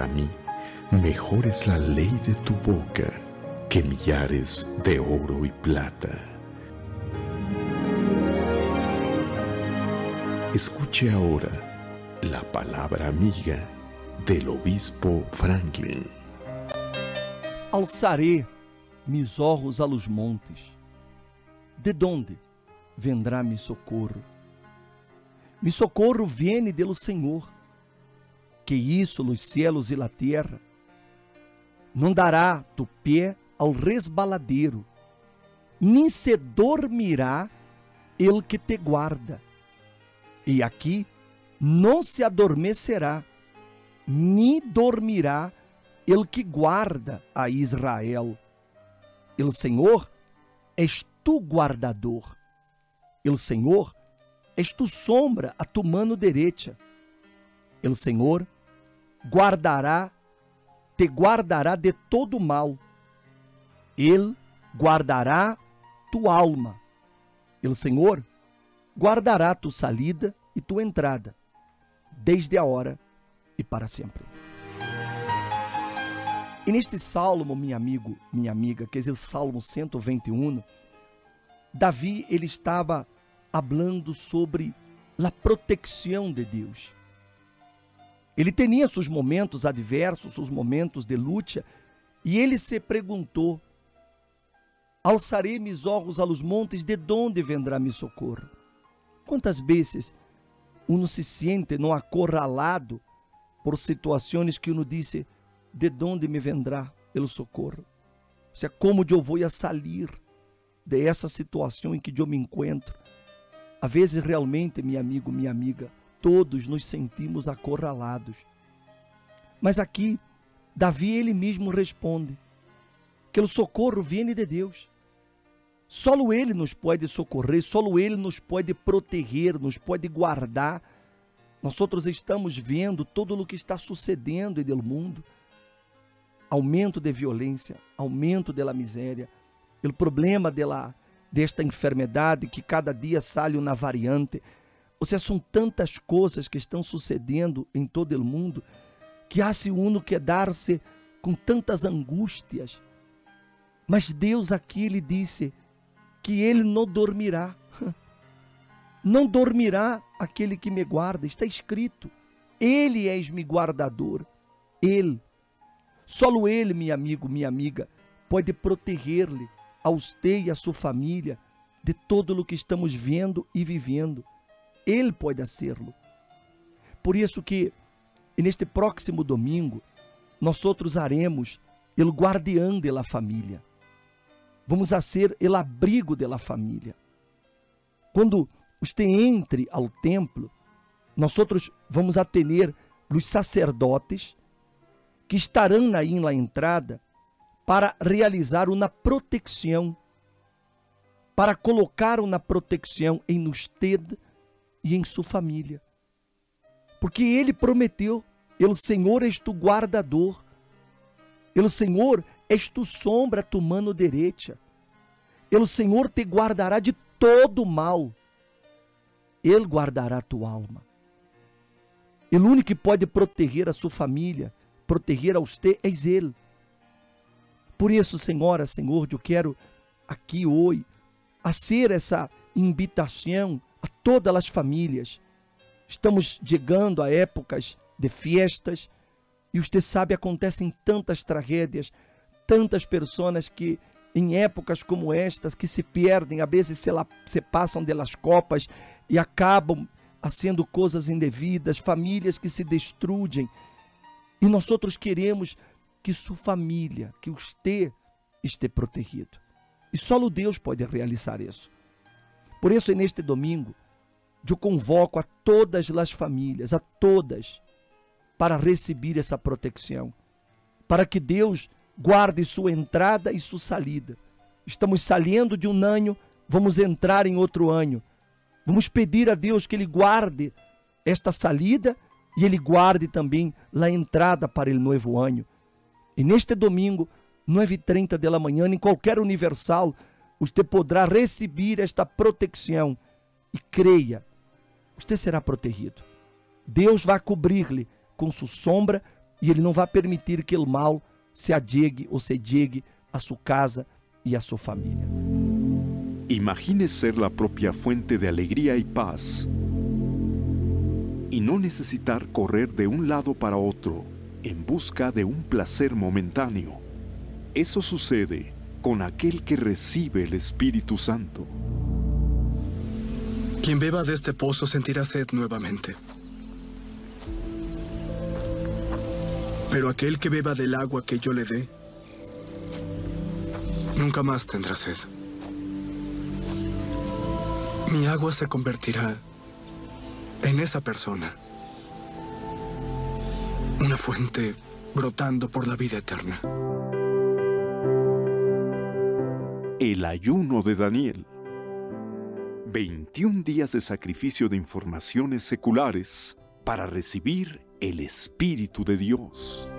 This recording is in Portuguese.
Para mí, mejor es la ley de tu boca que millares de oro y plata. Escuche ahora la palabra amiga del obispo Franklin. Alçaré mis ojos a los montes. De donde vendrá mi socorro? Mi socorro viene do Senhor, que isso los cielos e la terra. Não dará tu pé ao resbaladeiro, nem se dormirá el que te guarda. E aqui não se adormecerá, nem dormirá el que guarda a Israel. El Senhor és tu guardador. El Senhor és tu sombra a tu mano direita. El Senhor guardará, te guardará de todo mal. Ele guardará tu alma. El Senhor guardará tu salida e tu entrada, desde a hora e para sempre. E neste salmo, meu amigo, minha amiga, que é o Salmo 121, Davi ele estava hablando sobre a proteção de Deus. Ele tinha seus momentos adversos, seus momentos de luta, e ele se perguntou: Alçarei mis olhos aos montes, de onde vendrá meu socorro? Quantas vezes uno se sente no acorralado por situações que uno disse: De onde me vendrá o socorro? O sea, como eu vou sair de essa situação em que eu me encontro? Às vezes, realmente, meu amigo, minha amiga, todos nos sentimos acorralados. Mas aqui, Davi ele mesmo responde que o socorro vem de Deus. Só Ele nos pode socorrer, só Ele nos pode proteger, nos pode guardar. Nós outros estamos vendo todo o que está sucedendo no mundo. Aumento de violência, aumento da miséria, o problema dela desta enfermidade que cada dia sai uma variante. Ou seja, são tantas coisas que estão sucedendo em todo o mundo que há-se uno quedar-se com tantas angústias. Mas Deus aqui lhe disse que ele não dormirá. Não dormirá aquele que me guarda. Está escrito: Ele és me guardador. Ele. Solo ele, meu amigo, minha amiga, pode proteger-lhe a você e a sua família de todo o que estamos vendo e vivendo. Ele pode hacerlo. Por isso que neste próximo domingo nós outros haremos o guardião da família. Vamos a ser o abrigo da família. Quando você entre ao templo, nós outros vamos a ter os sacerdotes que estarão aí na entrada para realizar uma proteção, para colocar uma proteção em usted e em sua família. Porque ele prometeu, ele Senhor és tu guardador, ele Senhor és tu sombra tu mano direita, ele Senhor te guardará de todo mal, ele guardará tua alma. Ele único que pode proteger a sua família, proteger a você, és ele. Por isso, Senhora, Senhor, eu quero aqui hoje a ser essa invitação a todas as famílias. Estamos chegando a épocas de festas e você sabe, acontecem tantas tragédias, tantas pessoas que em épocas como estas que se perdem, às vezes se, lá, se passam delas copas e acabam sendo coisas indevidas, famílias que se destruem. E nós outros queremos que sua família, que você esteja protegido. E só o Deus pode realizar isso. Por isso, neste domingo, eu convoco a todas as famílias, a todas, para receber essa proteção, para que Deus guarde sua entrada e sua saída. Estamos saindo de um ano, vamos entrar em outro ano. Vamos pedir a Deus que Ele guarde esta saída e Ele guarde também a entrada para o novo ano. E neste domingo, 9h30 da manhã, em qualquer universal, você poderá receber esta proteção. E creia, você será protegido. Deus vai cobrir-lhe com sua sombra e ele não vai permitir que o mal se adiegue ou se adiegue a sua casa e a sua família. Imagine ser a própria fuente de alegria e paz e não necessitar correr de um lado para outro em busca de um placer momentâneo. Isso sucede com aquele que recebe o Espírito Santo. Quien beba de este pozo sentirá sed nuevamente. Pero aquel que beba del agua que yo le dé, nunca más tendrá sed. Mi agua se convertirá en esa persona. Una fuente brotando por la vida eterna. El ayuno de Daniel. 21 días de sacrificio de informaciones seculares para recibir el Espíritu de Dios.